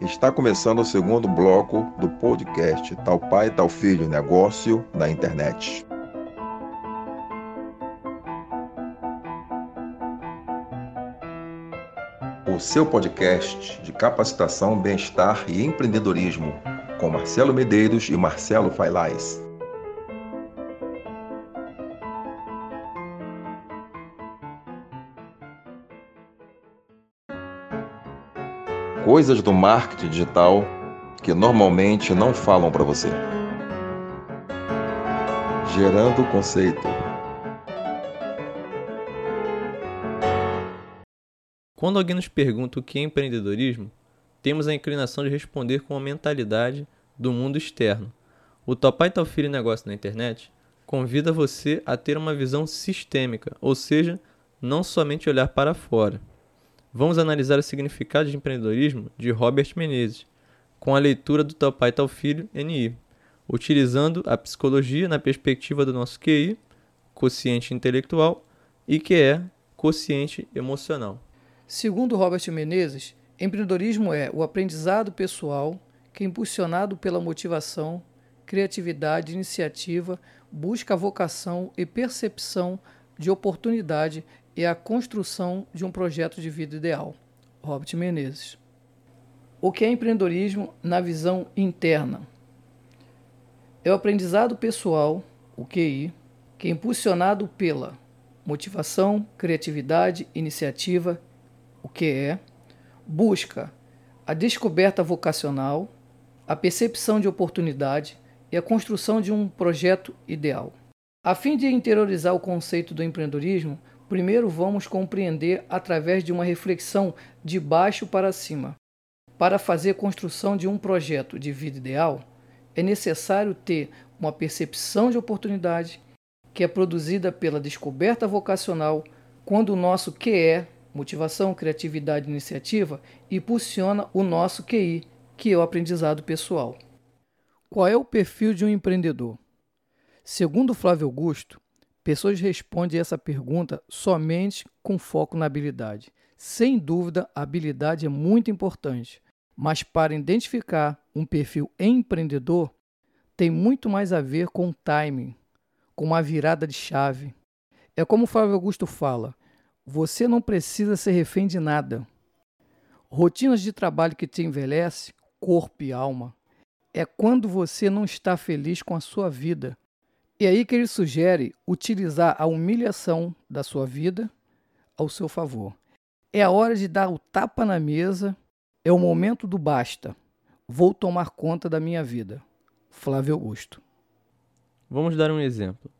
Está começando o segundo bloco do podcast Tal Pai, Tal Filho Negócio na Internet. O seu podcast de capacitação, bem-estar e empreendedorismo, com Marcelo Medeiros e Marcelo Failais. Coisas do marketing digital que normalmente não falam para você. Gerando conceito. Quando alguém nos pergunta o que é empreendedorismo, temos a inclinação de responder com a mentalidade do mundo externo. O Topai Tal Filho Negócio na internet convida você a ter uma visão sistêmica, ou seja, não somente olhar para fora. Vamos analisar o significado de empreendedorismo de Robert Menezes, com a leitura do Tal Pai Tal Filho NI, utilizando a psicologia na perspectiva do nosso QI, quociente intelectual, e que é quociente emocional. Segundo Robert Menezes, empreendedorismo é o aprendizado pessoal que, impulsionado pela motivação, criatividade, iniciativa, busca a vocação e percepção de oportunidade e a construção de um projeto de vida ideal. Robert Menezes. O que é empreendedorismo na visão interna? É o aprendizado pessoal, o QI, que é impulsionado pela motivação, criatividade, iniciativa, o que é, busca a descoberta vocacional, a percepção de oportunidade e a construção de um projeto ideal. A fim de interiorizar o conceito do empreendedorismo, primeiro vamos compreender através de uma reflexão de baixo para cima. Para fazer construção de um projeto de vida ideal, é necessário ter uma percepção de oportunidade que é produzida pela descoberta vocacional quando o nosso QE, motivação, criatividade e iniciativa, impulsiona o nosso QI, que é o aprendizado pessoal. Qual é o perfil de um empreendedor? Segundo Flávio Augusto, pessoas respondem essa pergunta somente com foco na habilidade. Sem dúvida, a habilidade é muito importante, mas para identificar um perfil empreendedor, tem muito mais a ver com timing, com uma virada de chave. É como o Flávio Augusto fala: você não precisa ser refém de nada. Rotinas de trabalho que te envelhece, corpo e alma, é quando você não está feliz com a sua vida e aí que ele sugere utilizar a humilhação da sua vida ao seu favor. É a hora de dar o tapa na mesa, é o momento do basta. Vou tomar conta da minha vida. Flávio Augusto. Vamos dar um exemplo.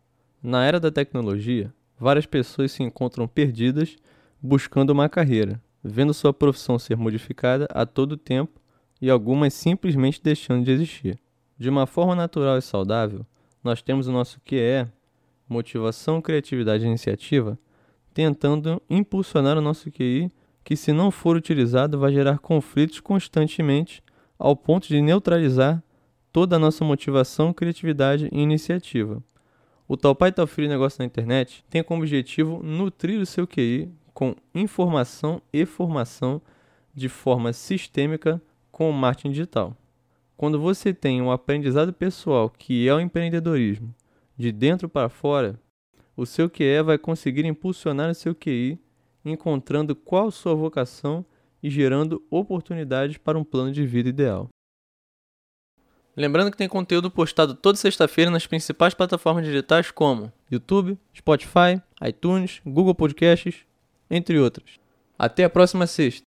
Na era da tecnologia, várias pessoas se encontram perdidas buscando uma carreira, vendo sua profissão ser modificada a todo tempo e algumas simplesmente deixando de existir. De uma forma natural e saudável, nós temos o nosso QE, motivação, criatividade e iniciativa, tentando impulsionar o nosso QI, que se não for utilizado vai gerar conflitos constantemente ao ponto de neutralizar toda a nossa motivação, criatividade e iniciativa. O Tal Pai Tal Filho Negócio na Internet tem como objetivo nutrir o seu QI com informação e formação de forma sistêmica com o marketing digital. Quando você tem um aprendizado pessoal que é o empreendedorismo, de dentro para fora, o seu QE vai conseguir impulsionar o seu QI, encontrando qual sua vocação e gerando oportunidades para um plano de vida ideal. Lembrando que tem conteúdo postado toda sexta-feira nas principais plataformas digitais como YouTube, Spotify, iTunes, Google Podcasts, entre outras. Até a próxima sexta!